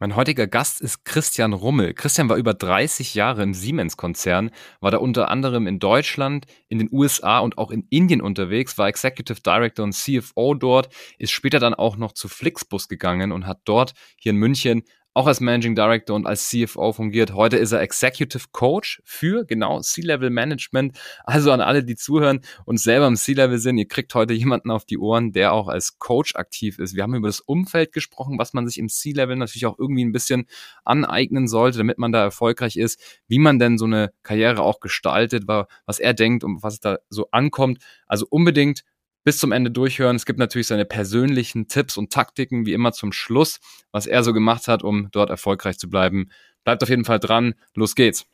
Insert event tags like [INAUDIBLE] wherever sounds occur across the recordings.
Mein heutiger Gast ist Christian Rummel. Christian war über 30 Jahre im Siemens-Konzern, war da unter anderem in Deutschland, in den USA und auch in Indien unterwegs, war Executive Director und CFO dort, ist später dann auch noch zu Flixbus gegangen und hat dort hier in München auch als Managing Director und als CFO fungiert. Heute ist er Executive Coach für genau C-Level Management. Also an alle, die zuhören und selber im C-Level sind, ihr kriegt heute jemanden auf die Ohren, der auch als Coach aktiv ist. Wir haben über das Umfeld gesprochen, was man sich im C-Level natürlich auch irgendwie ein bisschen aneignen sollte, damit man da erfolgreich ist, wie man denn so eine Karriere auch gestaltet, was er denkt und was da so ankommt. Also unbedingt bis zum Ende durchhören. Es gibt natürlich seine persönlichen Tipps und Taktiken, wie immer zum Schluss, was er so gemacht hat, um dort erfolgreich zu bleiben. Bleibt auf jeden Fall dran. Los geht's.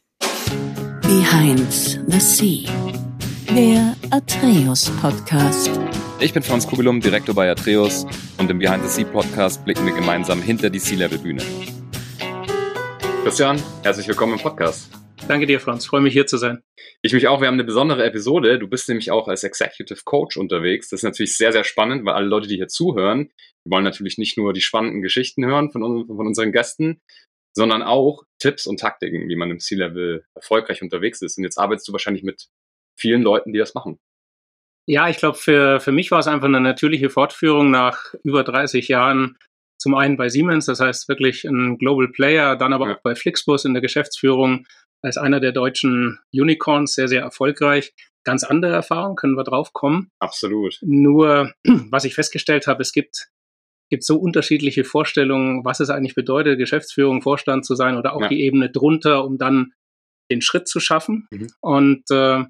Behind the Sea, der Atreus Podcast. Ich bin Franz Kugelum, Direktor bei Atreus und im Behind the Sea Podcast blicken wir gemeinsam hinter die Sea-Level-Bühne. Christian, herzlich willkommen im Podcast. Danke dir, Franz. Freue mich hier zu sein. Ich mich auch. Wir haben eine besondere Episode. Du bist nämlich auch als Executive Coach unterwegs. Das ist natürlich sehr, sehr spannend, weil alle Leute, die hier zuhören, die wollen natürlich nicht nur die spannenden Geschichten hören von, von unseren Gästen, sondern auch Tipps und Taktiken, wie man im C-Level erfolgreich unterwegs ist. Und jetzt arbeitest du wahrscheinlich mit vielen Leuten, die das machen. Ja, ich glaube, für, für mich war es einfach eine natürliche Fortführung nach über 30 Jahren. Zum einen bei Siemens, das heißt wirklich ein Global Player, dann aber ja. auch bei Flixbus in der Geschäftsführung als einer der deutschen Unicorns sehr, sehr erfolgreich. Ganz andere Erfahrungen, können wir drauf kommen. Absolut. Nur, [CLEARS THROAT] was ich festgestellt habe, es gibt, gibt so unterschiedliche Vorstellungen, was es eigentlich bedeutet, Geschäftsführung, Vorstand zu sein oder auch ja. die Ebene drunter, um dann den Schritt zu schaffen. Mhm. Und äh,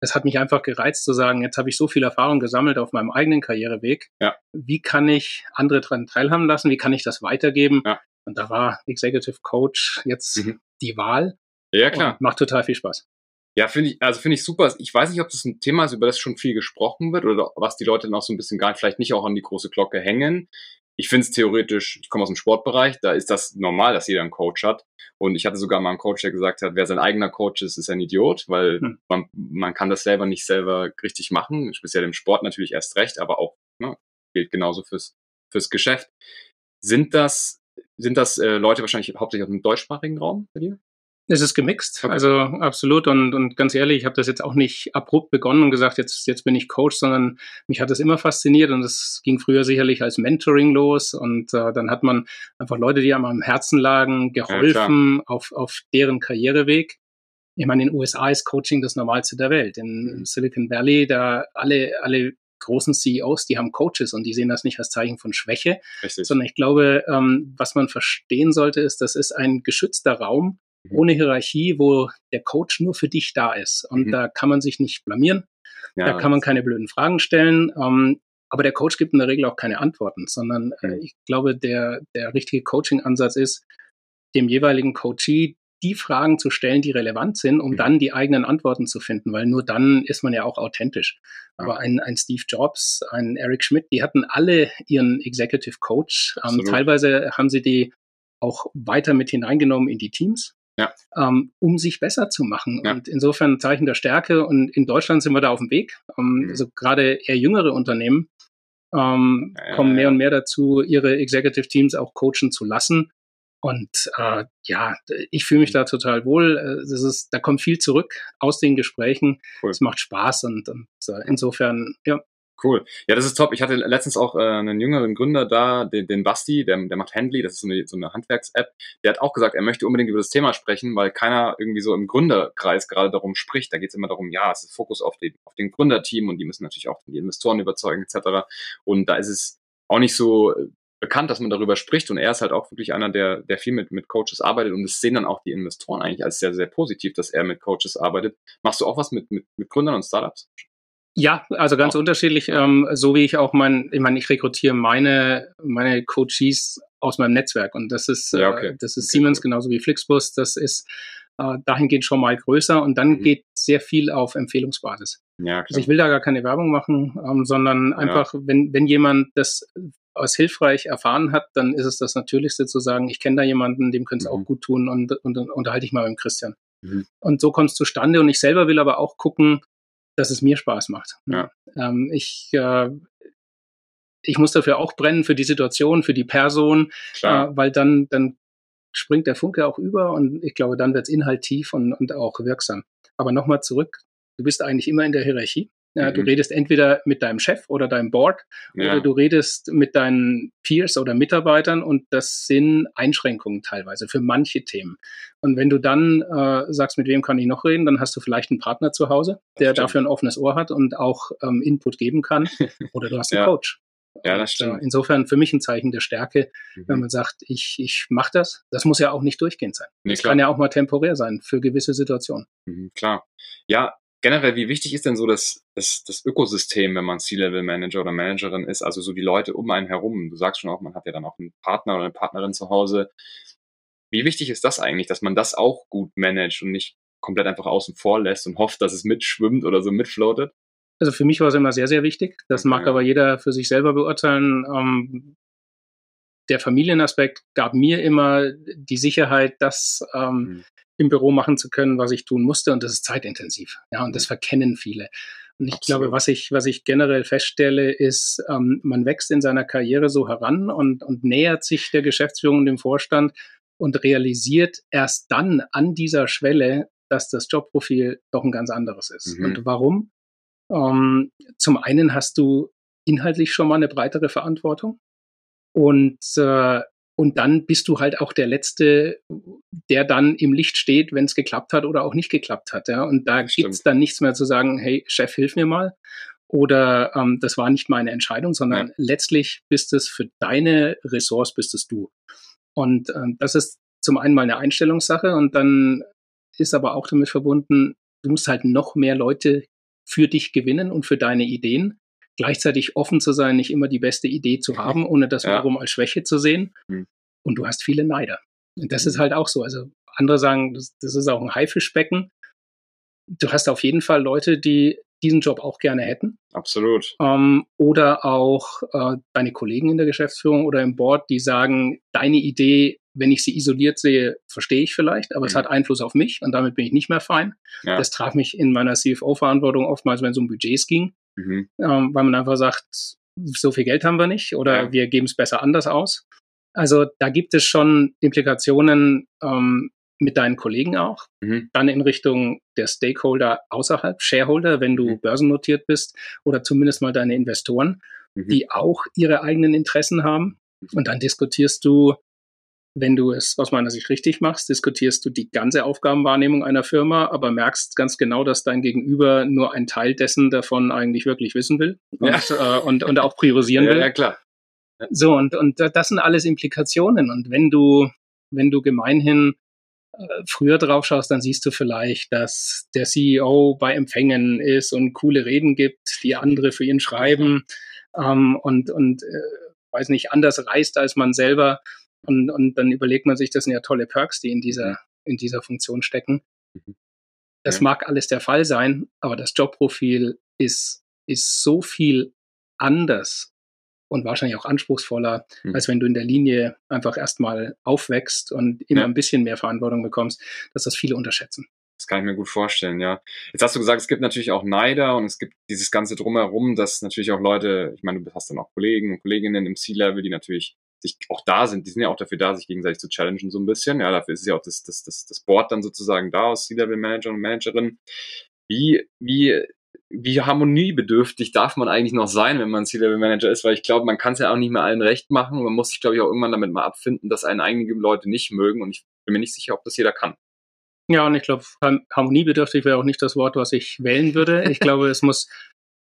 es hat mich einfach gereizt zu sagen, jetzt habe ich so viel Erfahrung gesammelt auf meinem eigenen Karriereweg. Ja. Wie kann ich andere daran teilhaben lassen? Wie kann ich das weitergeben? Ja. Und da war Executive Coach jetzt mhm. die Wahl. Ja, klar. Und macht total viel Spaß. Ja, finde ich, also finde ich super. Ich weiß nicht, ob das ein Thema ist, über das schon viel gesprochen wird oder was die Leute noch so ein bisschen gar vielleicht nicht auch an die große Glocke hängen. Ich finde es theoretisch, ich komme aus dem Sportbereich, da ist das normal, dass jeder einen Coach hat. Und ich hatte sogar mal einen Coach, der gesagt hat, wer sein eigener Coach ist, ist ein Idiot, weil hm. man, man kann das selber nicht selber richtig machen. Speziell im Sport natürlich erst recht, aber auch ne, gilt genauso fürs, fürs Geschäft. Sind das, sind das äh, Leute wahrscheinlich hauptsächlich aus dem deutschsprachigen Raum bei dir? Es ist gemixt, okay. also absolut. Und, und ganz ehrlich, ich habe das jetzt auch nicht abrupt begonnen und gesagt, jetzt, jetzt bin ich Coach, sondern mich hat das immer fasziniert und es ging früher sicherlich als Mentoring los. Und äh, dann hat man einfach Leute, die einem am Herzen lagen, geholfen ja, auf, auf deren Karriereweg. Ich meine, in den USA ist Coaching das Normalste der Welt. In mhm. Silicon Valley, da alle, alle großen CEOs, die haben Coaches und die sehen das nicht als Zeichen von Schwäche, Richtig. sondern ich glaube, ähm, was man verstehen sollte, ist, das ist ein geschützter Raum. Ohne Hierarchie, wo der Coach nur für dich da ist. Und mhm. da kann man sich nicht blamieren. Ja, da kann man keine blöden Fragen stellen. Ähm, aber der Coach gibt in der Regel auch keine Antworten, sondern äh, mhm. ich glaube, der, der richtige Coaching-Ansatz ist, dem jeweiligen Coachee die Fragen zu stellen, die relevant sind, um mhm. dann die eigenen Antworten zu finden, weil nur dann ist man ja auch authentisch. Aber ein, ein Steve Jobs, ein Eric Schmidt, die hatten alle ihren Executive Coach. Ähm, teilweise haben sie die auch weiter mit hineingenommen in die Teams ja. ähm, um sich besser zu machen. Ja. Und insofern ein Zeichen der Stärke. Und in Deutschland sind wir da auf dem Weg. Ähm, mhm. Also gerade eher jüngere Unternehmen ähm, ja, kommen mehr und mehr dazu, ihre Executive Teams auch coachen zu lassen. Und äh, ja, ich fühle mich da total wohl. Äh, das ist, da kommt viel zurück aus den Gesprächen. Cool. Es macht Spaß und, und äh, insofern, ja, Cool. Ja, das ist top. Ich hatte letztens auch äh, einen jüngeren Gründer da, den, den Basti, der, der macht Handly, das ist so eine, so eine Handwerks-App. Der hat auch gesagt, er möchte unbedingt über das Thema sprechen, weil keiner irgendwie so im Gründerkreis gerade darum spricht. Da geht es immer darum, ja, es ist Fokus auf, die, auf den Gründerteam und die müssen natürlich auch die Investoren überzeugen etc. Und da ist es auch nicht so äh, bekannt, dass man darüber spricht. Und er ist halt auch wirklich einer, der, der viel mit, mit Coaches arbeitet. Und das sehen dann auch die Investoren eigentlich als sehr, sehr positiv, dass er mit Coaches arbeitet. Machst du auch was mit, mit, mit Gründern und Startups? Ja, also ganz oh. unterschiedlich. Ähm, so wie ich auch mein, ich meine, ich rekrutiere meine, meine Coaches aus meinem Netzwerk und das ist, ja, okay. äh, das ist okay. Siemens genauso wie Flixbus. Das ist äh, dahingehend schon mal größer und dann mhm. geht sehr viel auf Empfehlungsbasis. Ja, also ich will da gar keine Werbung machen, ähm, sondern einfach, ja. wenn, wenn jemand das als hilfreich erfahren hat, dann ist es das Natürlichste zu sagen, ich kenne da jemanden, dem könnte es mhm. auch gut tun und, und, und unterhalte ich mal mit dem Christian. Mhm. Und so kommt es zustande und ich selber will aber auch gucken, dass es mir Spaß macht. Ja. Ähm, ich, äh, ich muss dafür auch brennen, für die Situation, für die Person, äh, weil dann, dann springt der Funke auch über und ich glaube, dann wird es inhaltiv und, und auch wirksam. Aber nochmal zurück, du bist eigentlich immer in der Hierarchie. Ja, mhm. Du redest entweder mit deinem Chef oder deinem Board ja. oder du redest mit deinen Peers oder Mitarbeitern und das sind Einschränkungen teilweise für manche Themen. Und wenn du dann äh, sagst, mit wem kann ich noch reden, dann hast du vielleicht einen Partner zu Hause, der dafür ein offenes Ohr hat und auch ähm, Input geben kann. [LAUGHS] Oder du hast einen ja. Coach. Ja, das stimmt. Und, äh, insofern für mich ein Zeichen der Stärke, mhm. wenn man sagt, ich, ich mache das. Das muss ja auch nicht durchgehend sein. Nee, das klar. kann ja auch mal temporär sein für gewisse Situationen. Mhm, klar. Ja, generell, wie wichtig ist denn so das, das, das Ökosystem, wenn man C-Level-Manager oder Managerin ist, also so die Leute um einen herum? Du sagst schon auch, man hat ja dann auch einen Partner oder eine Partnerin zu Hause. Wie wichtig ist das eigentlich, dass man das auch gut managt und nicht komplett einfach außen vor lässt und hofft, dass es mitschwimmt oder so mitfloatet? Also für mich war es immer sehr, sehr wichtig. Das mag aber jeder für sich selber beurteilen. Ähm, der Familienaspekt gab mir immer die Sicherheit, dass ähm, mhm im Büro machen zu können, was ich tun musste. Und das ist zeitintensiv. Ja, und das mhm. verkennen viele. Und ich Absolut. glaube, was ich, was ich generell feststelle, ist, ähm, man wächst in seiner Karriere so heran und, und nähert sich der Geschäftsführung und dem Vorstand und realisiert erst dann an dieser Schwelle, dass das Jobprofil doch ein ganz anderes ist. Mhm. Und warum? Ähm, zum einen hast du inhaltlich schon mal eine breitere Verantwortung. Und äh, und dann bist du halt auch der Letzte, der dann im Licht steht, wenn es geklappt hat oder auch nicht geklappt hat. Ja? Und da gibt es dann nichts mehr zu sagen, hey, Chef, hilf mir mal. Oder ähm, das war nicht meine Entscheidung, sondern ja. letztlich bist es für deine Ressource, bist es du. Und ähm, das ist zum einen mal eine Einstellungssache und dann ist aber auch damit verbunden, du musst halt noch mehr Leute für dich gewinnen und für deine Ideen gleichzeitig offen zu sein, nicht immer die beste Idee zu haben, ohne das ja. wiederum als Schwäche zu sehen. Mhm. Und du hast viele Neider. Und das ist hm. halt auch so. Also andere sagen, das, das ist auch ein Haifischbecken. Du hast auf jeden Fall Leute, die diesen Job auch gerne hätten. Absolut. Ähm, oder auch äh, deine Kollegen in der Geschäftsführung oder im Board, die sagen, deine Idee, wenn ich sie isoliert sehe, verstehe ich vielleicht, aber mhm. es hat Einfluss auf mich und damit bin ich nicht mehr fein. Ja. Das traf mich in meiner CFO-Verantwortung oftmals, wenn es um Budgets ging mhm. ähm, weil man einfach sagt, so viel Geld haben wir nicht oder ja. wir geben es besser anders aus. Also da gibt es schon Implikationen ähm, mit deinen Kollegen auch. Mhm. Dann in Richtung der Stakeholder außerhalb, Shareholder, wenn du mhm. börsennotiert bist oder zumindest mal deine Investoren, mhm. die auch ihre eigenen Interessen haben. Mhm. Und dann diskutierst du wenn du es aus meiner Sicht richtig machst, diskutierst du die ganze Aufgabenwahrnehmung einer Firma, aber merkst ganz genau, dass dein Gegenüber nur einen Teil dessen davon eigentlich wirklich wissen will und, ja. äh, und, und auch priorisieren will. Ja, klar. Ja. So, und, und das sind alles Implikationen. Und wenn du, wenn du gemeinhin äh, früher drauf schaust, dann siehst du vielleicht, dass der CEO bei Empfängen ist und coole Reden gibt, die andere für ihn schreiben ähm, und, und äh, weiß nicht, anders reist als man selber. Und, und dann überlegt man sich, das sind ja tolle Perks, die in dieser, in dieser Funktion stecken. Mhm. Das ja. mag alles der Fall sein, aber das Jobprofil ist, ist so viel anders und wahrscheinlich auch anspruchsvoller, mhm. als wenn du in der Linie einfach erstmal aufwächst und immer ja. ein bisschen mehr Verantwortung bekommst, dass das viele unterschätzen. Das kann ich mir gut vorstellen, ja. Jetzt hast du gesagt, es gibt natürlich auch Neider und es gibt dieses ganze Drumherum, dass natürlich auch Leute, ich meine, du hast dann auch Kollegen und Kolleginnen im C-Level, die natürlich sich auch da sind, die sind ja auch dafür da, sich gegenseitig zu challengen so ein bisschen. Ja, dafür ist ja auch das, das, das, das Board dann sozusagen da aus C-Level-Manager und Managerin. Wie, wie, wie harmoniebedürftig darf man eigentlich noch sein, wenn man C-Level-Manager ist? Weil ich glaube, man kann es ja auch nicht mehr allen recht machen und man muss sich, glaube ich, auch irgendwann damit mal abfinden, dass einen einige Leute nicht mögen und ich bin mir nicht sicher, ob das jeder kann. Ja, und ich glaube, harmoniebedürftig wäre auch nicht das Wort, was ich wählen würde. Ich glaube, es muss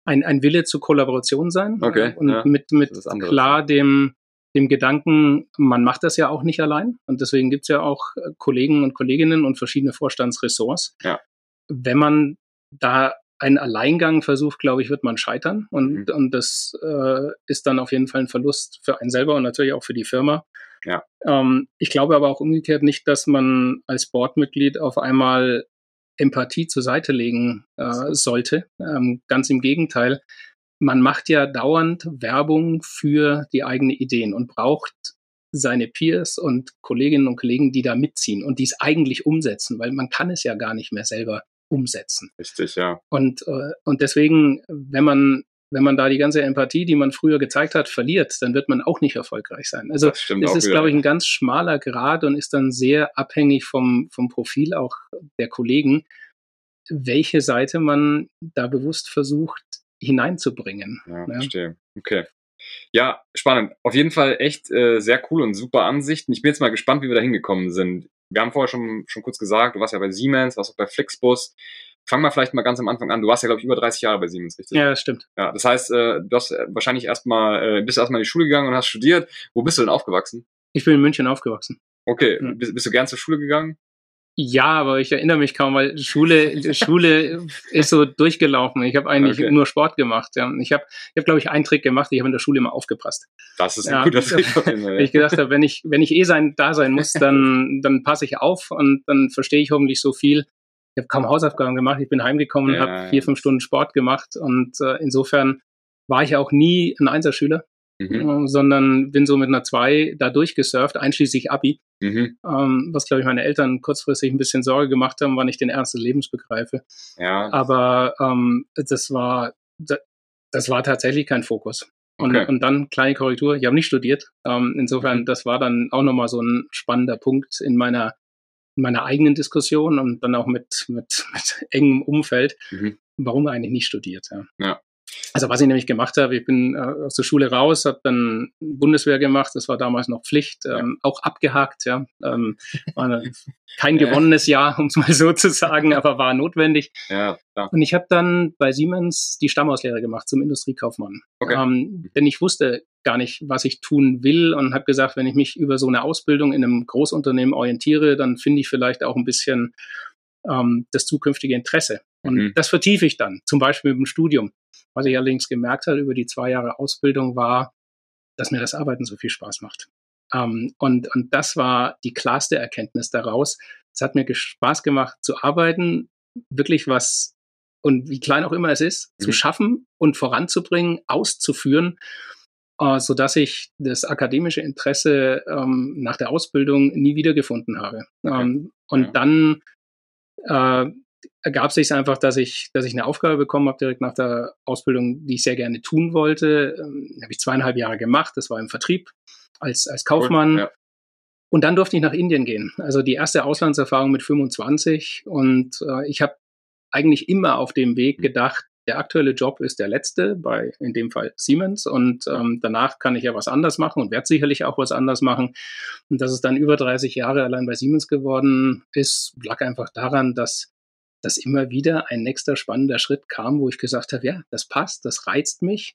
ein, ein Wille zur Kollaboration sein okay, und ja, mit, mit klar dem, dem Gedanken, man macht das ja auch nicht allein. Und deswegen gibt es ja auch äh, Kollegen und Kolleginnen und verschiedene Vorstandsressorts. Ja. Wenn man da einen Alleingang versucht, glaube ich, wird man scheitern. Und, mhm. und das äh, ist dann auf jeden Fall ein Verlust für einen selber und natürlich auch für die Firma. Ja. Ähm, ich glaube aber auch umgekehrt nicht, dass man als Boardmitglied auf einmal Empathie zur Seite legen äh, sollte. Ähm, ganz im Gegenteil man macht ja dauernd Werbung für die eigenen Ideen und braucht seine Peers und Kolleginnen und Kollegen, die da mitziehen und dies eigentlich umsetzen, weil man kann es ja gar nicht mehr selber umsetzen. Richtig, ja. Und, äh, und deswegen, wenn man wenn man da die ganze Empathie, die man früher gezeigt hat, verliert, dann wird man auch nicht erfolgreich sein. Also Das ist, wieder. glaube ich, ein ganz schmaler Grad und ist dann sehr abhängig vom, vom Profil auch der Kollegen, welche Seite man da bewusst versucht hineinzubringen. Ja, Ja. verstehe. Okay. Ja, spannend. Auf jeden Fall echt äh, sehr cool und super Ansichten. Ich bin jetzt mal gespannt, wie wir da hingekommen sind. Wir haben vorher schon, schon kurz gesagt, du warst ja bei Siemens, warst auch bei Flixbus. Fang mal vielleicht mal ganz am Anfang an. Du warst ja, glaube ich, über 30 Jahre bei Siemens, richtig? Ja, das stimmt. Ja, das heißt, äh, du hast äh, wahrscheinlich erstmal, äh, bist erstmal in die Schule gegangen und hast studiert. Wo bist du denn aufgewachsen? Ich bin in München aufgewachsen. Okay, Ja. bist, bist du gern zur Schule gegangen? Ja, aber ich erinnere mich kaum, weil Schule, [LAUGHS] Schule ist so durchgelaufen. Ich habe eigentlich Okay. nur Sport gemacht. Ja. Ich habe, ich hab, glaube ich, einen Trick gemacht. Ich habe in der Schule immer aufgepasst. Das ist ein Ja. guter Trick. [LAUGHS] ich gedacht habe, wenn ich, wenn ich eh sein, da sein muss, [LAUGHS] dann, dann passe ich auf und dann verstehe ich hoffentlich so viel. Ich habe kaum Hausaufgaben gemacht. Ich bin heimgekommen und Ja, habe vier, fünf Stunden Sport gemacht. Und äh, insofern war ich auch nie ein Einserschüler, Mhm. sondern bin so mit einer zwei da durchgesurft, einschließlich Abi. Mhm. Ähm, was, glaube ich, meine Eltern kurzfristig ein bisschen Sorge gemacht haben, wann ich den Ernst des Lebens begreife. Ja, Aber ähm, das war da- das war tatsächlich kein Fokus. Und, Okay. und dann kleine Korrektur, ich habe nicht studiert. Ähm, insofern, Mhm. das war dann auch nochmal so ein spannender Punkt in meiner, in meiner eigenen Diskussion und dann auch mit, mit, [LAUGHS] mit engem Umfeld, Mhm. warum eigentlich nicht studiert. Ja. Ja. Also was ich nämlich gemacht habe, ich bin äh, aus der Schule raus, habe dann Bundeswehr gemacht, das war damals noch Pflicht, ähm, auch abgehakt, ja. Ähm, [LAUGHS] kein gewonnenes Jahr, [LAUGHS] um es mal so zu sagen, aber war notwendig. ja, klar. Und ich habe dann bei Siemens die Stammauslehre gemacht zum Industriekaufmann. Okay. Ähm, denn ich wusste gar nicht, was ich tun will und habe gesagt, wenn ich mich über so eine Ausbildung in einem Großunternehmen orientiere, dann finde ich vielleicht auch ein bisschen ähm, das zukünftige Interesse. Und Mhm. das vertiefe ich dann, zum Beispiel mit dem Studium. Was ich allerdings gemerkt habe über die zwei Jahre Ausbildung war, dass mir das Arbeiten so viel Spaß macht. Ähm, und, und das war die klarste Erkenntnis daraus. Es hat mir Spaß gemacht zu arbeiten, wirklich was, und wie klein auch immer es ist, zu Mhm. schaffen und voranzubringen, auszuführen, äh, so dass ich das akademische Interesse ähm, nach der Ausbildung nie wiedergefunden habe. Okay. Ähm, und Ja. dann äh, ergab sich einfach, dass ich, dass ich eine Aufgabe bekommen habe direkt nach der Ausbildung, die ich sehr gerne tun wollte. Ähm, habe ich zweieinhalb Jahre gemacht. Das war im Vertrieb als, als Kaufmann. Ja. Und dann durfte ich nach Indien gehen. Also die erste Auslandserfahrung mit 25. Und äh, ich habe eigentlich immer auf dem Weg gedacht, der aktuelle Job ist der letzte, bei in dem Fall Siemens. Und ähm, danach kann ich ja was anders machen und werde sicherlich auch was anders machen. Und dass es dann über 30 Jahre allein bei Siemens geworden ist, lag einfach daran, dass dass immer wieder ein nächster spannender Schritt kam, wo ich gesagt habe, ja, das passt, das reizt mich,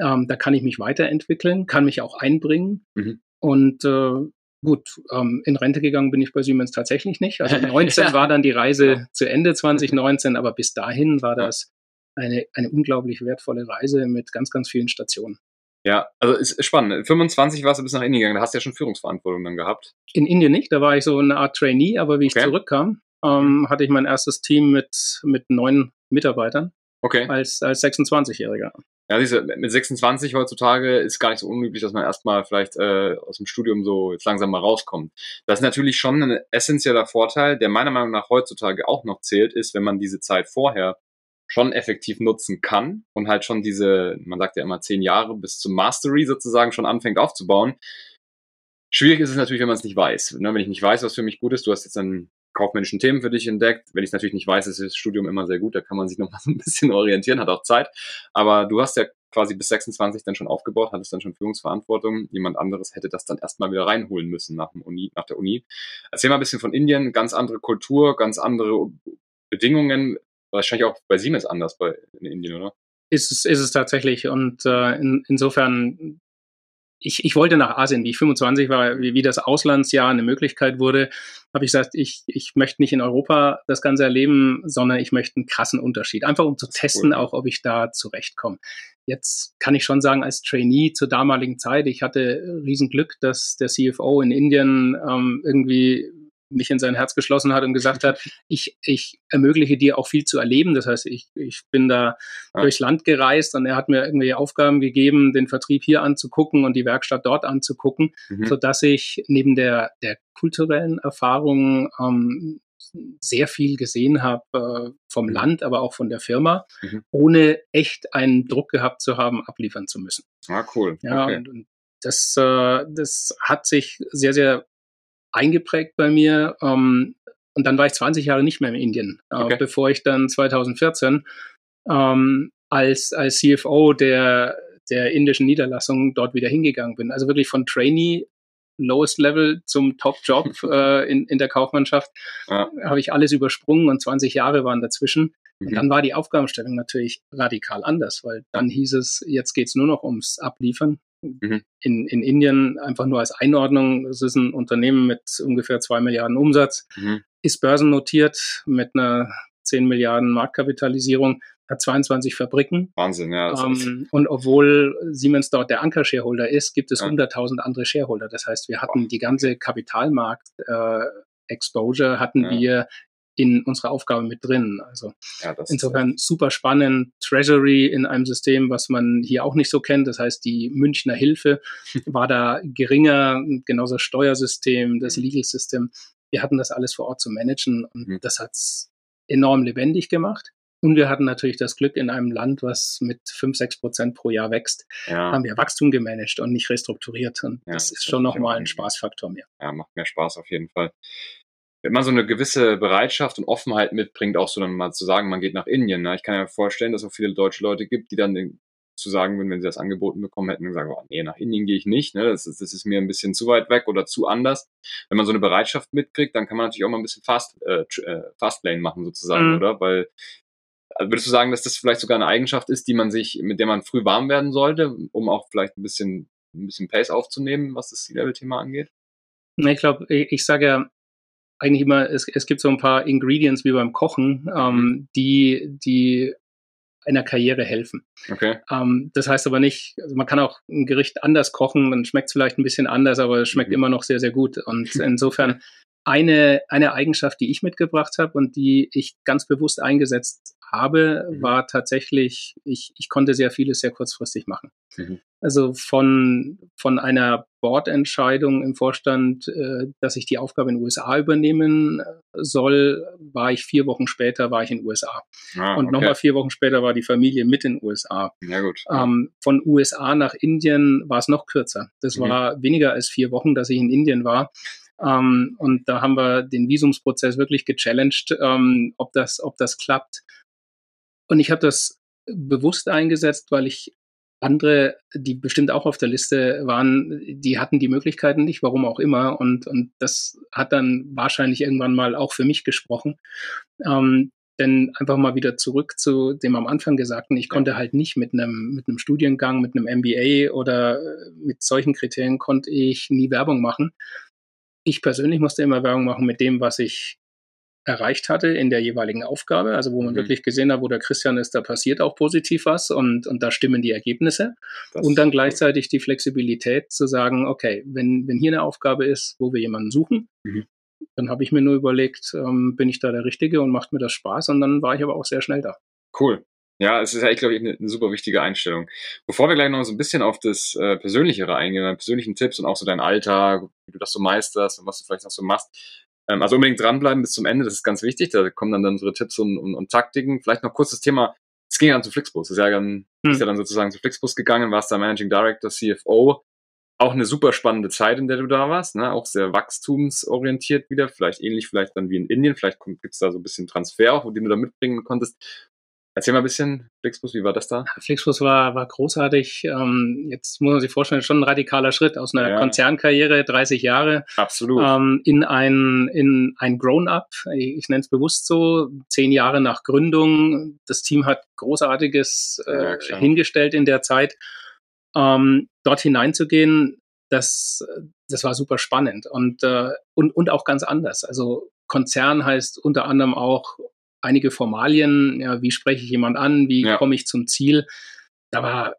ähm, da kann ich mich weiterentwickeln, kann mich auch einbringen. Mhm. Und äh, gut, ähm, in Rente gegangen bin ich bei Siemens tatsächlich nicht. Also [LAUGHS] 19 Ja. war dann die Reise zu Ende 2019, aber bis dahin war das eine, eine unglaublich wertvolle Reise mit ganz, ganz vielen Stationen. Ja, also ist spannend. 25 warst du bis nach Indien gegangen, da hast du ja schon Führungsverantwortung dann gehabt. In Indien nicht, da war ich so eine Art Trainee, aber wie ich Okay. zurückkam, ähm, hatte ich mein erstes Team mit, mit neun Mitarbeitern Okay. als, als 26-Jähriger. Ja, siehst du, mit 26 heutzutage ist gar nicht so unüblich, dass man erstmal vielleicht äh, aus dem Studium so jetzt langsam mal rauskommt. Das ist natürlich schon ein essentieller Vorteil, der meiner Meinung nach heutzutage auch noch zählt, ist, wenn man diese Zeit vorher schon effektiv nutzen kann und halt schon diese, man sagt ja immer zehn Jahre bis zum Mastery sozusagen schon anfängt aufzubauen. Schwierig ist es natürlich, wenn man es nicht weiß. Ne, wenn ich nicht weiß, was für mich gut ist, du hast jetzt dann kaufmännischen Themen für dich entdeckt. Wenn ich es natürlich nicht weiß, ist das Studium immer sehr gut, da kann man sich noch mal so ein bisschen [LAUGHS] orientieren, hat auch Zeit. Aber du hast ja quasi bis 26 dann schon aufgebaut, hattest dann schon Führungsverantwortung. Jemand anderes hätte das dann erstmal wieder reinholen müssen nach, dem Uni, nach der Uni. Erzähl mal ein bisschen von Indien, ganz andere Kultur, ganz andere Bedingungen. Wahrscheinlich auch bei Siemens anders bei, in Indien, oder? Ist es, ist es tatsächlich. Und äh, in, insofern, ich, ich wollte nach Asien, wie ich 25 war, wie, wie das Auslandsjahr eine Möglichkeit wurde, habe ich gesagt, ich, ich möchte nicht in Europa das Ganze erleben, sondern ich möchte einen krassen Unterschied. Einfach um zu testen, Cool. auch ob ich da zurechtkomme. Jetzt kann ich schon sagen, als Trainee zur damaligen Zeit, ich hatte Riesenglück, dass der CFO in Indien ähm, irgendwie mich in sein Herz geschlossen hat und gesagt hat, [LAUGHS] ich, ich ermögliche dir auch viel zu erleben. Das heißt, ich, ich bin da Ja. durchs Land gereist und er hat mir irgendwelche Aufgaben gegeben, den Vertrieb hier anzugucken und die Werkstatt dort anzugucken, Mhm. so dass ich neben der, der kulturellen Erfahrung ähm, sehr viel gesehen habe äh, vom Mhm. Land, aber auch von der Firma, Mhm. ohne echt einen Druck gehabt zu haben, abliefern zu müssen. Ah, cool. Ja, okay. und, und das, äh, das hat sich sehr, sehr eingeprägt bei mir. Ähm, und dann war ich 20 Jahre nicht mehr in Indien, äh, Okay. bevor ich dann 2014 ähm, als, als CFO der, der indischen Niederlassung dort wieder hingegangen bin. Also wirklich von Trainee, Lowest Level zum Top-Job [LAUGHS] äh, in, in der Kaufmannschaft Ja. habe ich alles übersprungen und 20 Jahre waren dazwischen. Und Mhm. dann war die Aufgabenstellung natürlich radikal anders, weil dann hieß es, jetzt geht's nur noch ums Abliefern. Mhm. In, in Indien einfach nur als Einordnung, es ist ein Unternehmen mit ungefähr zwei Milliarden Umsatz, Mhm. ist börsennotiert mit einer 10 Milliarden Marktkapitalisierung, hat 22 Fabriken. Wahnsinn, ja. Ähm, und obwohl Siemens dort der Anker-Shareholder ist, gibt es Ja. 100.000 andere Shareholder. Das heißt, wir hatten die ganze Kapitalmarkt-Exposure hatten Ja. wir in unserer Aufgabe mit drin. Also ja, insofern super spannend. Treasury in einem System, was man hier auch nicht so kennt. Das heißt, die Münchner Hilfe [LAUGHS] war da geringer, genauso das Steuersystem, das Legal System. Wir hatten das alles vor Ort zu managen und Mhm. das hat's enorm lebendig gemacht. Und wir hatten natürlich das Glück, in einem Land, was mit 5, 6 Prozent pro Jahr wächst, ja, haben wir Wachstum gemanagt und nicht restrukturiert. Und Ja, das das ist schon nochmal ein. Spaßfaktor mehr. ja, macht mehr Spaß auf jeden Fall. Wenn man so eine gewisse Bereitschaft und Offenheit mitbringt, auch so dann mal zu sagen, man geht nach Indien. Ne? Ich kann mir vorstellen, dass es auch viele deutsche Leute gibt, die dann den- zu sagen würden, wenn sie das angeboten bekommen hätten, gesagt, oh, nee, nach Indien gehe ich nicht, ne? das, ist, das ist mir ein bisschen zu weit weg oder zu anders. Wenn man so eine Bereitschaft mitkriegt, dann kann man natürlich auch mal ein bisschen Fast, äh, äh, Fastlane machen sozusagen, Mhm. oder? Weil also würdest du sagen, dass das vielleicht sogar eine Eigenschaft ist, die man sich, mit der man früh warm werden sollte, um auch vielleicht ein bisschen, ein bisschen Pace aufzunehmen, was das C-Level-Thema angeht? Ich glaube, ich, ich sage ja eigentlich immer, es, es gibt so ein paar Ingredients wie beim Kochen, ähm, die, die einer Karriere helfen. Okay. Ähm, das heißt aber nicht, also man kann auch ein Gericht anders kochen, dann schmeckt es vielleicht ein bisschen anders, aber es schmeckt Mhm. immer noch sehr, sehr gut. Und [LAUGHS] insofern eine, eine Eigenschaft, die ich mitgebracht habe und die ich ganz bewusst eingesetzt habe, Mhm. war tatsächlich, ich, ich konnte sehr vieles sehr kurzfristig machen. Mhm. Also von, von einer Boardentscheidung im Vorstand, äh, dass ich die Aufgabe in den USA übernehmen äh, soll, war ich vier Wochen später, war ich in den USA. Ah, Und okay. nochmal vier Wochen später war die Familie mit in den USA. Ja, gut. Ähm, von USA nach Indien war es noch kürzer. Das Mhm. war weniger als vier Wochen, dass ich in Indien war. Ähm, und da haben wir den Visumsprozess wirklich gechallenged, ähm, ob, das, ob das klappt. Und ich habe das bewusst eingesetzt, weil ich andere, die bestimmt auch auf der Liste waren, die hatten die Möglichkeiten nicht, warum auch immer. Und, und das hat dann wahrscheinlich irgendwann mal auch für mich gesprochen. Ähm, denn einfach mal wieder zurück zu dem am Anfang Gesagten, ich konnte halt nicht mit einem, mit einem Studiengang, mit einem MBA oder äh, mit solchen Kriterien konnte ich nie Werbung machen. Ich persönlich musste immer Werbung machen mit dem, was ich erreicht hatte in der jeweiligen Aufgabe, also wo man Mhm. wirklich gesehen hat, wo der Christian ist, da passiert auch positiv was und, und da stimmen die Ergebnisse. Das- Und dann gleichzeitig die Flexibilität zu sagen, okay, wenn, wenn hier eine Aufgabe ist, wo wir jemanden suchen, Mhm. dann habe ich mir nur überlegt, ähm, bin ich da der Richtige und macht mir das Spaß und dann war ich aber auch sehr schnell da. Cool. Ja, es ist ja, ich glaube, eine, eine super wichtige Einstellung. Bevor wir gleich noch so ein bisschen auf das äh, Persönlichere eingehen, deine persönlichen Tipps und auch so deinen Alltag, wie du das so meisterst und was du vielleicht noch so machst. Ähm, also unbedingt dranbleiben bis zum Ende, das ist ganz wichtig. Da kommen dann, dann unsere Tipps und, und, und Taktiken. Vielleicht noch kurz das Thema, es ging ja dann zu Flixbus. Das ist ja dann, Hm. ist ja dann sozusagen zu Flixbus gegangen, warst da Managing Director, CFO. Auch eine super spannende Zeit, in der du da warst, ne? auch sehr wachstumsorientiert wieder, vielleicht ähnlich vielleicht dann wie in Indien, vielleicht gibt es da so ein bisschen Transfer auch, den du da mitbringen konntest. Erzähl mal ein bisschen, Flixbus, wie war das da? Flixbus war, war großartig. Ähm, jetzt muss man sich vorstellen, schon ein radikaler Schritt aus einer Ja. Konzernkarriere, 30 Jahre, Absolut. ähm, in ein, in ein Grown-up. Ich, ich nenne es bewusst so, zehn Jahre nach Gründung. Das Team hat Großartiges äh, Ja, hingestellt in der Zeit. Ähm, dort hineinzugehen, das, das war super spannend und, äh, und, und auch ganz anders. Also Konzern heißt unter anderem auch einige Formalien, ja, wie spreche ich jemand an, wie Ja. komme ich zum Ziel. Da war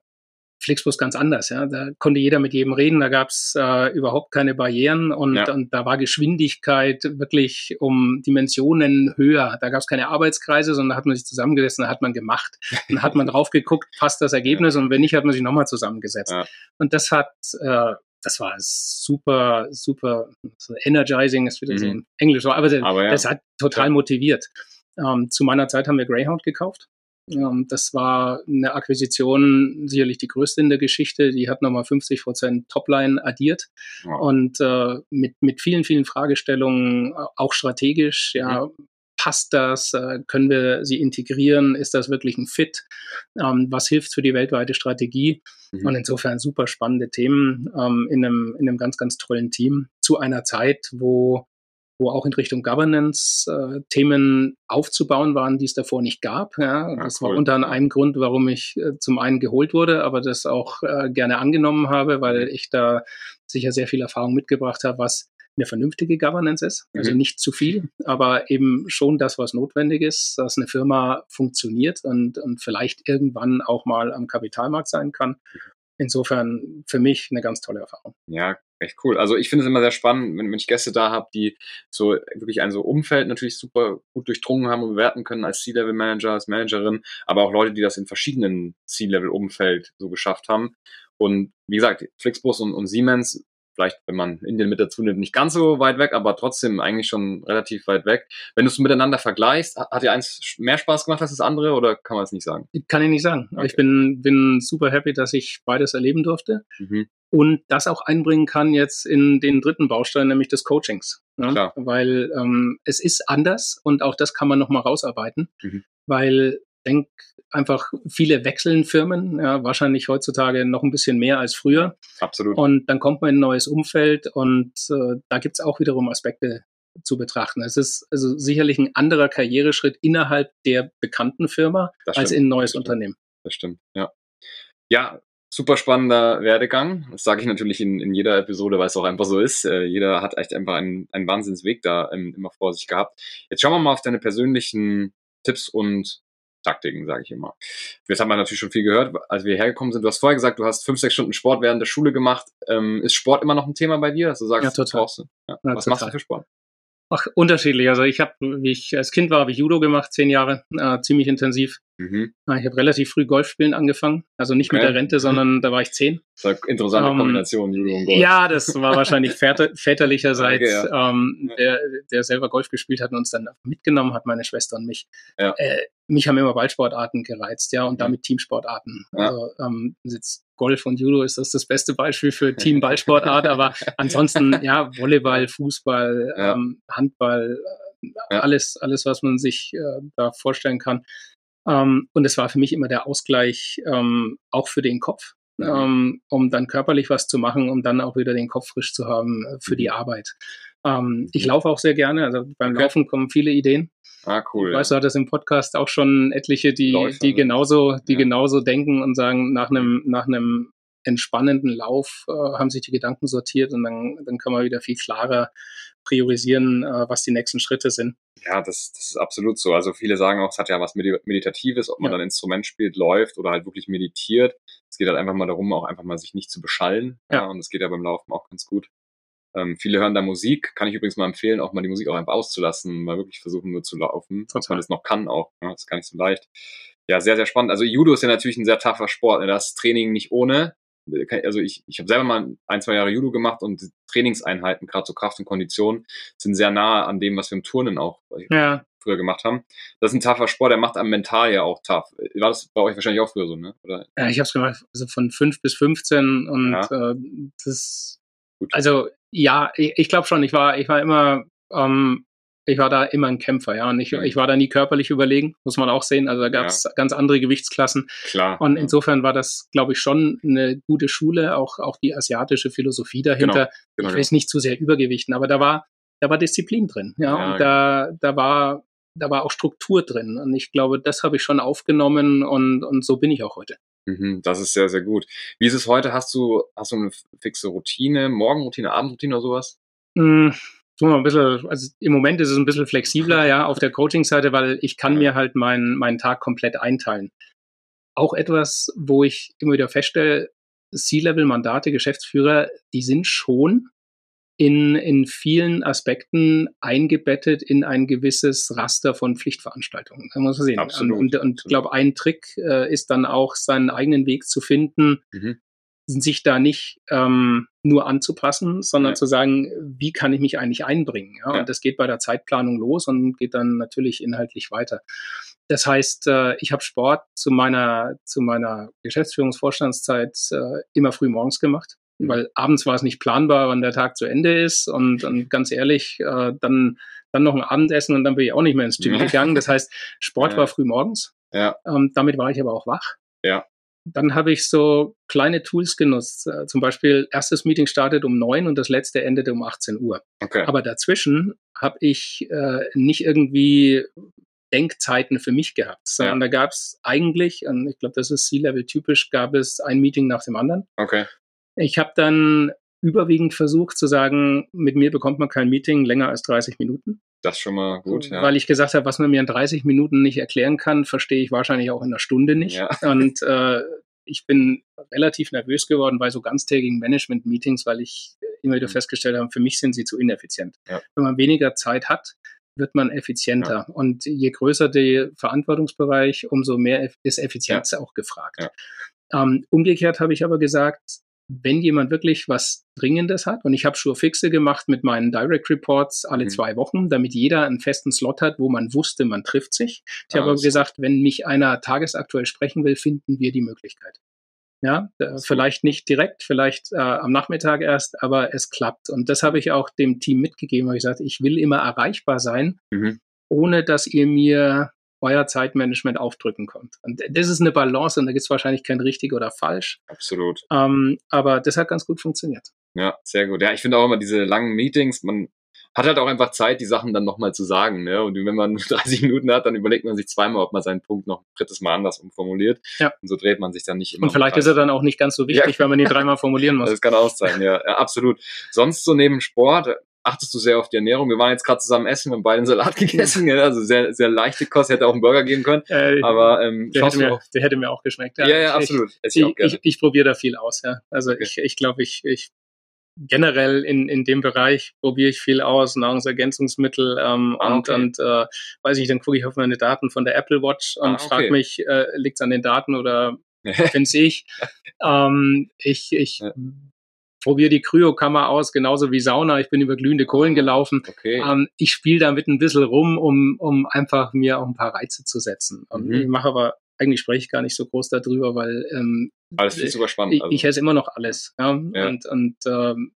Flixbus ganz anders, ja. Da konnte jeder mit jedem reden, da gab es äh, überhaupt keine Barrieren und, Ja. und da war Geschwindigkeit wirklich um Dimensionen höher. Da gab es keine Arbeitskreise, sondern da hat man sich zusammengesessen, da hat man gemacht. Dann hat man [LAUGHS] drauf geguckt, passt das Ergebnis und wenn nicht, hat man sich nochmal zusammengesetzt. Ja. Und das hat äh, das war super, super energizing, ist wieder mhm. so ein Englisch, aber, aber ja. das hat total ja. motiviert. Ähm, zu meiner Zeit haben wir Greyhound gekauft. Ähm, das war eine Akquisition, sicherlich die größte in der Geschichte. Die hat nochmal 50 Prozent Topline addiert wow. und äh, mit, mit vielen, vielen Fragestellungen, äh, auch strategisch, ja, mhm. passt das? Äh, können wir sie integrieren? Ist das wirklich ein Fit? Ähm, was hilft für die weltweite Strategie? Mhm. Und insofern super spannende Themen ähm, in, einem, in einem ganz, ganz tollen Team zu einer Zeit, wo wo auch in Richtung Governance äh, Themen aufzubauen waren, die es davor nicht gab. Ja, ja das cool. war unter anderem ein Grund, warum ich äh, zum einen geholt wurde, aber das auch äh, gerne angenommen habe, weil mhm. ich da sicher sehr viel Erfahrung mitgebracht habe, was eine vernünftige Governance ist. Also mhm. nicht zu viel, aber eben schon das, was notwendig ist, dass eine Firma funktioniert und, und vielleicht irgendwann auch mal am Kapitalmarkt sein kann. Insofern für mich eine ganz tolle Erfahrung. Ja, Echt cool. Also ich finde es immer sehr spannend, wenn, wenn ich Gäste da habe, die so wirklich ein so Umfeld natürlich super gut durchdrungen haben und bewerten können als C-Level-Manager, als Managerin, aber auch Leute, die das in verschiedenen C-Level-Umfeld so geschafft haben. Und wie gesagt, Flixbus und, und Siemens vielleicht, wenn man Indien mit dazu nimmt, nicht ganz so weit weg, aber trotzdem eigentlich schon relativ weit weg. Wenn du es miteinander vergleichst, hat dir eins mehr Spaß gemacht als das andere oder kann man es nicht sagen? Kann ich nicht sagen. Okay. Ich bin, bin super happy, dass ich beides erleben durfte. Mhm. Und das auch einbringen kann jetzt in den dritten Baustein, nämlich des Coachings. Ne? Weil ähm, es ist anders und auch das kann man nochmal rausarbeiten. Mhm. Weil denk einfach, viele wechseln Firmen, ja, wahrscheinlich heutzutage noch ein bisschen mehr als früher. Absolut. Und dann kommt man in ein neues Umfeld und äh, da gibt's auch wiederum Aspekte zu betrachten. Es ist also sicherlich ein anderer Karriereschritt innerhalb der bekannten Firma als in ein neues Unternehmen. Das stimmt, ja. Ja, super spannender Werdegang. Das sage ich natürlich in, in jeder Episode, weil es auch einfach so ist. Äh, jeder hat echt einfach einen, einen Wahnsinnsweg da ähm, immer vor sich gehabt. Jetzt schauen wir mal auf deine persönlichen Tipps und Taktiken, sage ich immer. Jetzt haben wir natürlich schon viel gehört, als wir hergekommen sind. Du hast vorher gesagt, du hast fünf, sechs Stunden Sport während der Schule gemacht. Ähm, ist Sport immer noch ein Thema bei dir? Dass du sagst, ja, total. Du ja. Ja, Was total. machst du für Sport? Ach, unterschiedlich. Also ich habe, wie ich als Kind war, habe ich Judo gemacht, zehn Jahre, äh, ziemlich intensiv. Mhm. Äh, ich habe relativ früh Golf spielen angefangen, also nicht okay. mit der Rente, sondern da war ich zehn. Das ist eine interessante um, ähm, Kombination, Judo und Golf. Ja, das war wahrscheinlich väter, väterlicherseits, okay, ja. ähm, der, der selber Golf gespielt hat und uns dann mitgenommen hat, meine Schwester und mich. Ja. Äh, mich haben immer Ballsportarten gereizt, ja, und mhm. damit Teamsportarten. Ja. Also ähm, jetzt Golf und Judo ist das das beste Beispiel für [LAUGHS] Team-Ballsportart, aber [LAUGHS] ansonsten, ja, Volleyball, Fußball, ja. Ähm, Handball, ja. alles, alles, was man sich äh, da vorstellen kann. Ähm, und es war für mich immer der Ausgleich ähm, auch für den Kopf, mhm. ähm, um dann körperlich was zu machen, um dann auch wieder den Kopf frisch zu haben äh, für die mhm. Arbeit. Ähm, ich mhm. laufe auch sehr gerne, also beim okay. Laufen kommen viele Ideen. Ah, cool. Ich weiß, du hattest im Podcast auch schon etliche, die, Läufer, die genauso, die ja. genauso denken und sagen, nach einem, nach einem entspannenden Lauf äh, haben sich die Gedanken sortiert und dann, dann kann man wieder viel klarer priorisieren, äh, was die nächsten Schritte sind. Ja, das, das ist absolut so. Also viele sagen auch, es hat ja was Meditatives, ob man ja. dann Instrument spielt, läuft oder halt wirklich meditiert. Es geht halt einfach mal darum, auch einfach mal sich nicht zu beschallen. Ja. ja und das geht ja beim Laufen auch ganz gut. Ähm, viele hören da Musik, kann ich übrigens mal empfehlen, auch mal die Musik auch einfach auszulassen, mal wirklich versuchen nur zu laufen, dass man das noch kann auch. Ja, das ist gar nicht so leicht. Ja, sehr, sehr spannend. Also Judo ist ja natürlich ein sehr tougher Sport. Ne? Das Training nicht ohne. Also ich, ich habe selber mal ein, zwei Jahre Judo gemacht und Trainingseinheiten, gerade so Kraft und Kondition, sind sehr nahe an dem, was wir im Turnen auch ja. früher gemacht haben. Das ist ein tougher Sport, der macht einem mental ja auch tough. War das bei euch wahrscheinlich auch früher so, ne? Oder? Ja, ich habe es gemacht, also von fünf bis 15 und ja. äh, das Gut. Also ja, ich, ich glaube schon. Ich war, ich war immer, ähm, ich war da immer ein Kämpfer, ja. Und ich, ich war da nie körperlich überlegen, muss man auch sehen. Also da gab es ja. ganz andere Gewichtsklassen. Klar. Und insofern war das, glaube ich, schon eine gute Schule, auch, auch die asiatische Philosophie dahinter. Genau. Genau, ich will es nicht zu sehr übergewichten, aber da war, da war Disziplin drin, ja. ja und da, da war, da war auch Struktur drin. Und ich glaube, das habe ich schon aufgenommen und, und so bin ich auch heute. Mhm, das ist sehr, sehr gut. Wie ist es heute? Hast du, hast du eine fixe Routine, Morgenroutine, Abendroutine oder sowas? Mm, so ein bisschen, also im Moment ist es ein bisschen flexibler, ja, auf der Coaching-Seite, weil ich kann ja. mir halt meinen, meinen Tag komplett einteilen. Auch etwas, wo ich immer wieder feststelle, C-Level-Mandate, Geschäftsführer, die sind schon in, in vielen Aspekten eingebettet in ein gewisses Raster von Pflichtveranstaltungen. Da muss man sehen. Absolut. Und, und ich glaube, ein Trick äh, ist dann auch, seinen eigenen Weg zu finden, mhm. sich da nicht ähm, nur anzupassen, sondern Ja. zu sagen, wie kann ich mich eigentlich einbringen? Ja? Ja. Und das geht bei der Zeitplanung los und geht dann natürlich inhaltlich weiter. Das heißt, äh, ich habe Sport zu meiner, zu meiner Geschäftsführungsvorstandszeit äh, immer früh morgens gemacht. Weil abends war es nicht planbar, wann der Tag zu Ende ist. Und, und ganz ehrlich, äh, dann, dann noch ein Abendessen und dann bin ich auch nicht mehr ins Gym Ja. gegangen. Das heißt, Sport Ja. war früh morgens. Ja. Ähm, damit war ich aber auch wach. Ja. Dann habe ich so kleine Tools genutzt. Äh, zum Beispiel, erstes Meeting startet um neun und das letzte endete um 18 Uhr. Okay. Aber dazwischen habe ich äh, nicht irgendwie Denkzeiten für mich gehabt, sondern da gab es eigentlich, und ich glaube, das ist C-Level typisch, gab es ein Meeting nach dem anderen. Okay. Ich habe dann überwiegend versucht zu sagen, mit mir bekommt man kein Meeting länger als 30 Minuten, Das ist schon mal gut, ja. weil ich gesagt habe, was man mir in 30 Minuten nicht erklären kann, verstehe ich wahrscheinlich auch in einer Stunde nicht. Ja. [LAUGHS] Und äh, ich bin relativ nervös geworden bei so ganztägigen Management-Meetings, weil ich immer wieder Mhm. festgestellt habe, für mich sind sie zu ineffizient. Ja. Wenn man weniger Zeit hat, wird man effizienter. Und je größer der Verantwortungsbereich, umso mehr ist Effizienz auch gefragt. Ja. Ähm, umgekehrt habe ich aber gesagt, wenn jemand wirklich was Dringendes hat, und ich habe schon fixe gemacht mit meinen Direct Reports alle Mhm. zwei Wochen, damit jeder einen festen Slot hat, wo man wusste, man trifft sich. Ich Ah, habe aber gesagt, wenn mich einer tagesaktuell sprechen will, finden wir die Möglichkeit. Ja, äh, vielleicht nicht direkt, vielleicht äh, am Nachmittag erst, aber es klappt. Und das habe ich auch dem Team mitgegeben, weil ich gesagt, ich will immer erreichbar sein, Mhm. ohne dass ihr mir euer Zeitmanagement aufdrücken könnt. Und das ist eine Balance und da gibt es wahrscheinlich kein richtig oder falsch. Absolut. Ähm, aber das hat ganz gut funktioniert. Ja, sehr gut. Ja, ich finde auch immer diese langen Meetings, man hat halt auch einfach Zeit, die Sachen dann nochmal zu sagen. Ne? Und wenn man [LAUGHS] nur 30 Minuten hat, dann überlegt man sich zweimal, ob man seinen Punkt noch ein drittes Mal anders umformuliert. Ja. Und so dreht man sich dann nicht immer. Und vielleicht ist er dann auch nicht ganz so wichtig, Ja. wenn man ihn dreimal formulieren [LAUGHS] muss. Das kann auch sein, ja, ja, absolut. Sonst so neben Sport, achtest du sehr auf die Ernährung? Wir waren jetzt gerade zusammen essen, wir haben beide einen Salat [LAUGHS] gegessen, ja, also sehr, sehr leichte Kost, hätte auch einen Burger geben können. Äh, Aber ähm, der, hätte mir, auch? der hätte mir auch geschmeckt. Ja, ja, ich, absolut. Ich Ich, ich, ich probiere da viel aus, ja. Also Okay. ich, ich glaube, ich, ich generell in, in dem Bereich probiere ich viel aus, Nahrungsergänzungsmittel ähm, Ah, und, okay. und äh, weiß ich, dann gucke ich auf meine Daten von der Apple Watch und Ah, okay. frage mich, äh, liegt es an den Daten oder [LAUGHS] bin's ich? [LAUGHS] ähm, ich ich Ja. Probiere die Kryokammer aus, genauso wie Sauna. Ich bin über glühende Kohlen gelaufen. okay. Ähm, ich spiele damit ein bisschen rum, um, um einfach mir auch ein paar Reize zu setzen. Und Mhm. ich mache aber, eigentlich spreche ich gar nicht so groß darüber, weil ähm, finde ich super spannend. ich, Also, ich esse immer noch alles. Ja? Ja. Und, und ähm,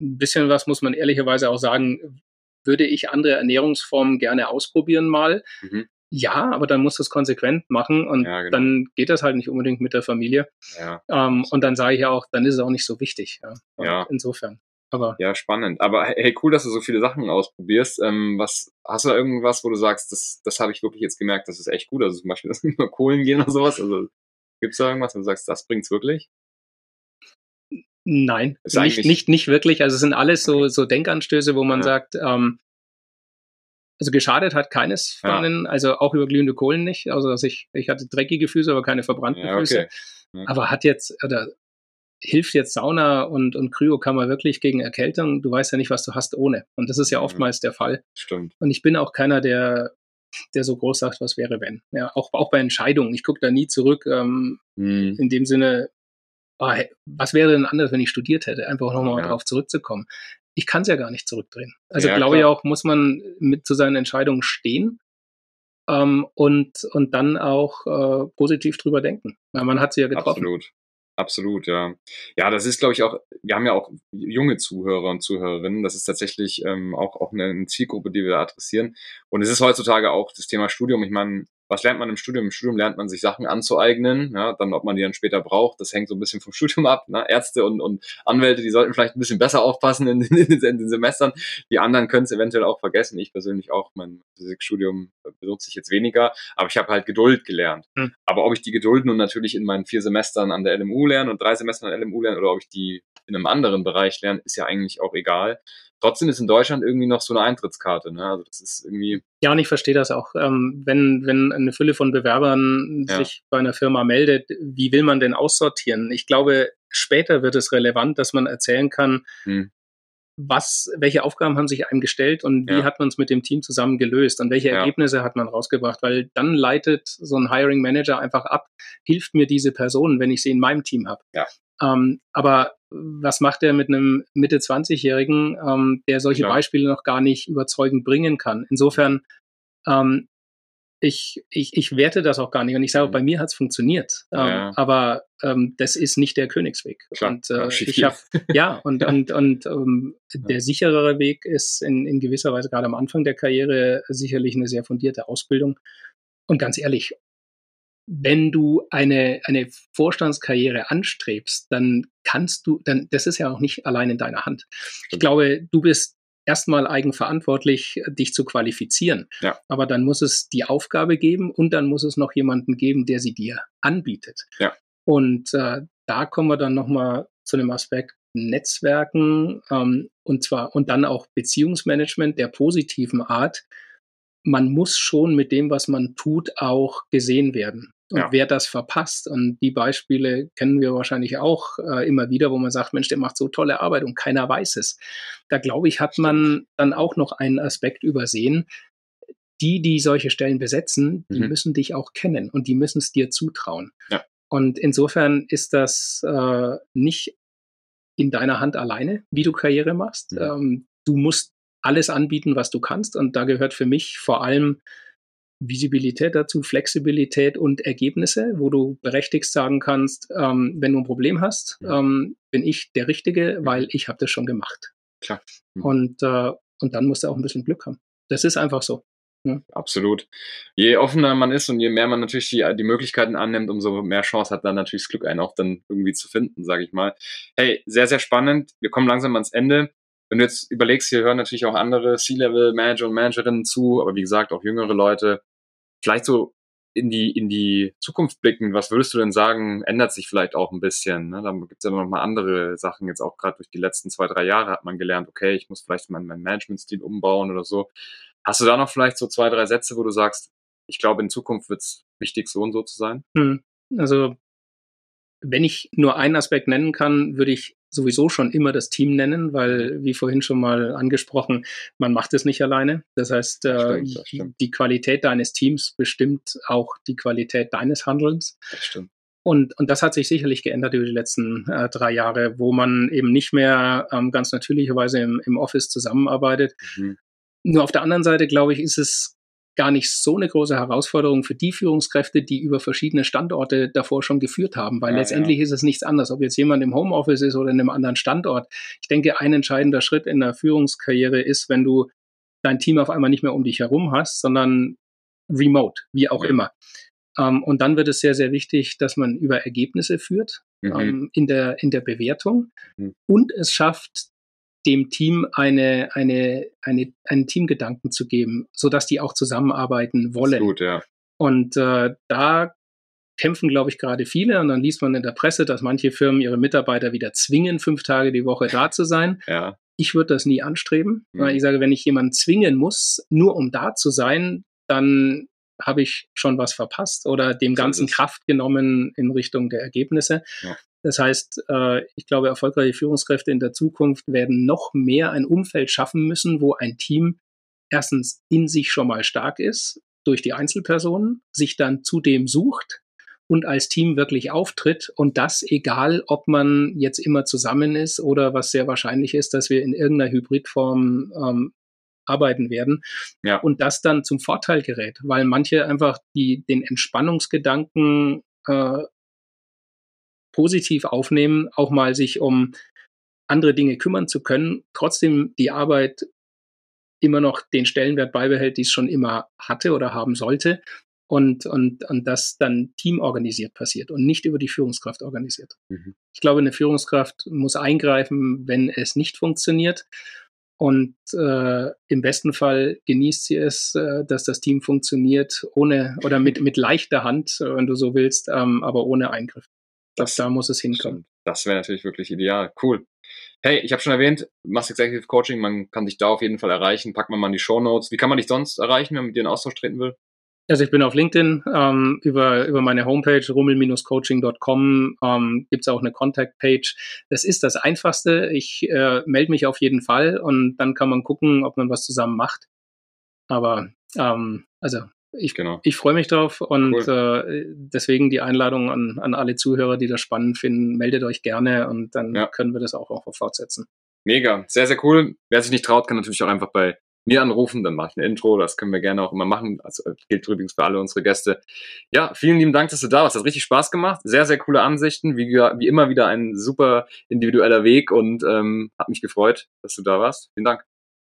ein bisschen was muss man ehrlicherweise auch sagen, würde ich andere Ernährungsformen gerne ausprobieren mal. Mhm. Ja, aber dann muss das konsequent machen und Ja, genau. dann geht das halt nicht unbedingt mit der Familie. ja. Ähm, und dann sage ich ja auch, dann ist es auch nicht so wichtig. Ja. Ja. Insofern. Aber Ja, spannend. Aber hey, cool, dass du so viele Sachen ausprobierst. Ähm, was hast du da irgendwas, wo du sagst, das, das habe ich wirklich jetzt gemerkt, das ist echt gut. Also zum Beispiel, [LAUGHS] dass über Kohlen gehen oder sowas. Also gibt's da irgendwas, wo du sagst, das bringt's wirklich? Nein, nicht, nicht, nicht wirklich. Also es sind alles so, so Denkanstöße, wo man Ja. sagt, ähm, also geschadet hat keines von Ja. also auch über glühende Kohlen nicht. Also dass ich, ich hatte dreckige Füße, aber keine verbrannten Ja, Füße. okay. Ja. Aber hat jetzt, oder hilft jetzt Sauna und, und Kryokammer wirklich gegen Erkältung? Du weißt ja nicht, was du hast ohne. Und das ist ja Mhm. oftmals der Fall. Stimmt. Und ich bin auch keiner, der, der so groß sagt, was wäre, wenn. Ja, auch, auch bei Entscheidungen. Ich gucke da nie zurück, ähm, Hm. in dem Sinne, hey, was wäre denn anders, wenn ich studiert hätte? Einfach nochmal Ja. darauf zurückzukommen. Ich kann es ja gar nicht zurückdrehen. Also Ja, glaube ich auch, muss man mit zu seinen Entscheidungen stehen ähm, und, und dann auch äh, positiv drüber denken. Weil man hat sie ja getroffen. Absolut. Absolut, ja. Ja, das ist, glaube ich, auch, wir haben ja auch junge Zuhörer und Zuhörerinnen. Das ist tatsächlich ähm, auch, auch eine, eine Zielgruppe, die wir adressieren. Und es ist heutzutage auch das Thema Studium. Ich meine, was lernt man im Studium? Im Studium lernt man sich Sachen anzueignen. Ja, dann, ob man die dann später braucht, das hängt so ein bisschen vom [LAUGHS] Studium ab. Ne? Ärzte und, und Anwälte, die sollten vielleicht ein bisschen besser aufpassen in, [LAUGHS] in, in den Semestern. Die anderen können es eventuell auch vergessen. Ich persönlich auch. Mein Physikstudium benutze ich jetzt weniger. Aber ich habe halt Geduld gelernt. Hm. Aber ob ich die Geduld nun natürlich in meinen vier Semestern an der LMU lerne und drei Semestern an der LMU lerne oder ob ich die in einem anderen Bereich lerne, ist ja eigentlich auch egal. Trotzdem ist in Deutschland irgendwie noch so eine Eintrittskarte. Ne? Also das ist irgendwie, Ja, und ich verstehe das auch. Ähm, wenn, wenn eine Fülle von Bewerbern Ja. sich bei einer Firma meldet, wie will man denn aussortieren? Ich glaube, später wird es relevant, dass man erzählen kann, hm, was, welche Aufgaben haben sich einem gestellt und wie Ja. hat man es mit dem Team zusammen gelöst und welche Ja. Ergebnisse hat man rausgebracht, weil dann leitet so ein Hiring Manager einfach ab, hilft mir diese Person, wenn ich sie in meinem Team habe. Ja. Ähm, aber was macht er mit einem Mitte 20-Jährigen, ähm, der solche Klar. Beispiele noch gar nicht überzeugend bringen kann? Insofern ähm, ich, ich, ich werte das auch gar nicht. Und ich sage, mhm. bei mir hat es funktioniert. Ähm, ja. aber ähm, das ist nicht der Königsweg. Klar, und äh, ich habe [LAUGHS] ja und und und ähm, ja. der sicherere Weg ist in, in gewisser Weise gerade am Anfang der Karriere sicherlich eine sehr fundierte Ausbildung. Und ganz ehrlich, wenn du eine, eine Vorstandskarriere anstrebst, dann kannst du, dann, das ist ja auch nicht allein in deiner Hand. Ich glaube, du bist erstmal eigenverantwortlich, dich zu qualifizieren. Ja. Aber dann muss es die Aufgabe geben und dann muss es noch jemanden geben, der sie dir anbietet. Ja. Und äh, da kommen wir dann nochmal zu dem Aspekt Netzwerken ähm, und zwar und dann auch Beziehungsmanagement der positiven Art. Man muss schon mit dem, was man tut, auch gesehen werden. Und ja. wer das verpasst, und die Beispiele kennen wir wahrscheinlich auch äh, immer wieder, wo man sagt, Mensch, der macht so tolle Arbeit und keiner weiß es. Da glaube ich, hat man dann auch noch einen Aspekt übersehen. Die, die solche Stellen besetzen, die mhm. müssen dich auch kennen und die müssen es dir zutrauen. Ja. Und insofern ist das äh, nicht in deiner Hand alleine, wie du Karriere machst. Mhm. Ähm, du musst alles anbieten, was du kannst. Und da gehört für mich vor allem Visibilität dazu, Flexibilität und Ergebnisse, wo du berechtigt sagen kannst, ähm, wenn du ein Problem hast, ähm, bin ich der Richtige, weil ich habe das schon gemacht. Klar. Mhm. Und, äh, und dann musst du auch ein bisschen Glück haben. Das ist einfach so. Ja. Absolut. Je offener man ist und je mehr man natürlich die, die Möglichkeiten annimmt, umso mehr Chance hat dann natürlich das Glück einen auch dann irgendwie zu finden, sage ich mal. Hey, sehr, sehr spannend. Wir kommen langsam ans Ende wenn du jetzt überlegst, hier hören natürlich auch andere C-Level-Manager und Managerinnen zu, aber wie gesagt auch jüngere Leute. Vielleicht so in die, in die Zukunft blicken, was würdest du denn sagen, ändert sich vielleicht auch ein bisschen? Ne? Da gibt es ja noch mal andere Sachen, jetzt auch gerade durch die letzten zwei, drei Jahre hat man gelernt, okay, ich muss vielleicht meinen, meinen Management-Stil umbauen oder so. Hast du da noch vielleicht so zwei, drei Sätze, wo du sagst, ich glaube, in Zukunft wird es wichtig, so und so zu sein? Hm. Also, wenn ich nur einen Aspekt nennen kann, würde ich sowieso schon immer das Team nennen, weil, wie vorhin schon mal angesprochen, man macht es nicht alleine. Das heißt, das äh, stimmt, das stimmt. die Qualität deines Teams bestimmt auch die Qualität deines Handelns. Das stimmt. Und, und das hat sich sicherlich geändert über die letzten äh, drei Jahre, wo man eben nicht mehr ähm, ganz natürlicherweise im, im Office zusammenarbeitet. Mhm. Nur auf der anderen Seite, glaube ich, ist es gar nicht so eine große Herausforderung für die Führungskräfte, die über verschiedene Standorte davor schon geführt haben, weil ja, letztendlich ja. ist es nichts anderes, ob jetzt jemand im Homeoffice ist oder in einem anderen Standort. Ich denke, ein entscheidender Schritt in der Führungskarriere ist, wenn du dein Team auf einmal nicht mehr um dich herum hast, sondern remote, wie auch ja. immer. Ähm, und dann wird es sehr, sehr wichtig, dass man über Ergebnisse führt mhm. ähm, in, der, in der Bewertung mhm. und es schafft, dem Team eine, eine, eine, einen Teamgedanken zu geben, sodass die auch zusammenarbeiten wollen. Gut, ja. Und äh, da kämpfen, glaube ich, gerade viele. Und dann liest man in der Presse, dass manche Firmen ihre Mitarbeiter wieder zwingen, fünf Tage die Woche da zu sein. Ja. Ich würde das nie anstreben, mhm. weil ich sage, wenn ich jemanden zwingen muss, nur um da zu sein, dann habe ich schon was verpasst oder dem Ganzen Kraft genommen in Richtung der Ergebnisse. Ja. Das heißt, äh, ich glaube, erfolgreiche Führungskräfte in der Zukunft werden noch mehr ein Umfeld schaffen müssen, wo ein Team erstens in sich schon mal stark ist durch die Einzelpersonen, sich dann zudem sucht und als Team wirklich auftritt und das egal, ob man jetzt immer zusammen ist oder was sehr wahrscheinlich ist, dass wir in irgendeiner Hybridform ähm, arbeiten werden ja. und das dann zum Vorteil gerät, weil manche einfach die den Entspannungsgedanken äh, positiv aufnehmen, auch mal sich um andere Dinge kümmern zu können, trotzdem die Arbeit immer noch den Stellenwert beibehält, die es schon immer hatte oder haben sollte und, und, und das dann teamorganisiert passiert und nicht über die Führungskraft organisiert. Mhm. Ich glaube, eine Führungskraft muss eingreifen, wenn es nicht funktioniert. Und äh, im besten Fall genießt sie es, äh, dass das Team funktioniert, ohne oder mit, mit leichter Hand, wenn du so willst, ähm, aber ohne Eingriff. Das, da muss es hinkommen. Das wäre natürlich wirklich ideal. Cool. Hey, ich habe schon erwähnt, machst Executive Coaching, man kann dich da auf jeden Fall erreichen. Pack mal mal in die Show Notes. Wie kann man dich sonst erreichen, wenn man mit dir in Austausch treten will? Also ich bin auf LinkedIn, ähm, über, über meine Homepage rummel-coaching.com ähm, gibt es auch eine Contact-Page. Das ist das Einfachste. Ich äh, melde mich auf jeden Fall und dann kann man gucken, ob man was zusammen macht. Aber ähm, also ich, genau. ich freue mich drauf und cool. äh, deswegen die Einladung an, an alle Zuhörer, die das spannend finden, meldet euch gerne und dann ja. können wir das auch, auch fortsetzen. Mega, sehr, sehr cool. Wer sich nicht traut, kann natürlich auch einfach bei mir anrufen, dann mache ich ein Intro, das können wir gerne auch immer machen. Also gilt übrigens für alle unsere Gäste. Ja, vielen lieben Dank, dass du da warst. Hat richtig Spaß gemacht. Sehr, sehr coole Ansichten. Wie, wie immer wieder ein super individueller Weg und ähm, hat mich gefreut, dass du da warst. Vielen Dank.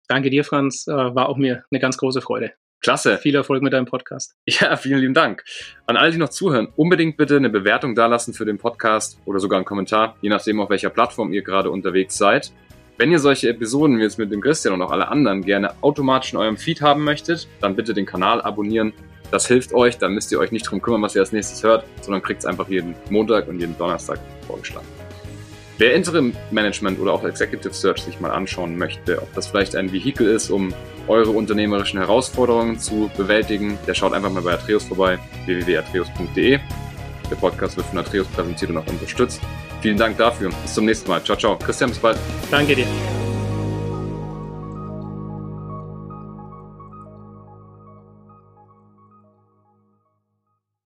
Danke dir, Franz. Äh, war auch mir eine ganz große Freude. Klasse. Viel Erfolg mit deinem Podcast. Ja, vielen lieben Dank. An alle, die noch zuhören, unbedingt bitte eine Bewertung dalassen für den Podcast oder sogar einen Kommentar, je nachdem, auf welcher Plattform ihr gerade unterwegs seid. Wenn ihr solche Episoden wie jetzt mit dem Christian und auch alle anderen gerne automatisch in eurem Feed haben möchtet, dann bitte den Kanal abonnieren. Das hilft euch, dann müsst ihr euch nicht drum kümmern, was ihr als nächstes hört, sondern kriegt es einfach jeden Montag und jeden Donnerstag vorgeschlagen. Wer Interim Management oder auch Executive Search sich mal anschauen möchte, ob das vielleicht ein Vehikel ist, um eure unternehmerischen Herausforderungen zu bewältigen, der schaut einfach mal bei Atreus vorbei, www.atreus.de. Der Podcast wird von Atreus präsentiert und auch unterstützt. Vielen Dank dafür. Bis zum nächsten Mal. Ciao, ciao. Christian, bis bald. Danke dir.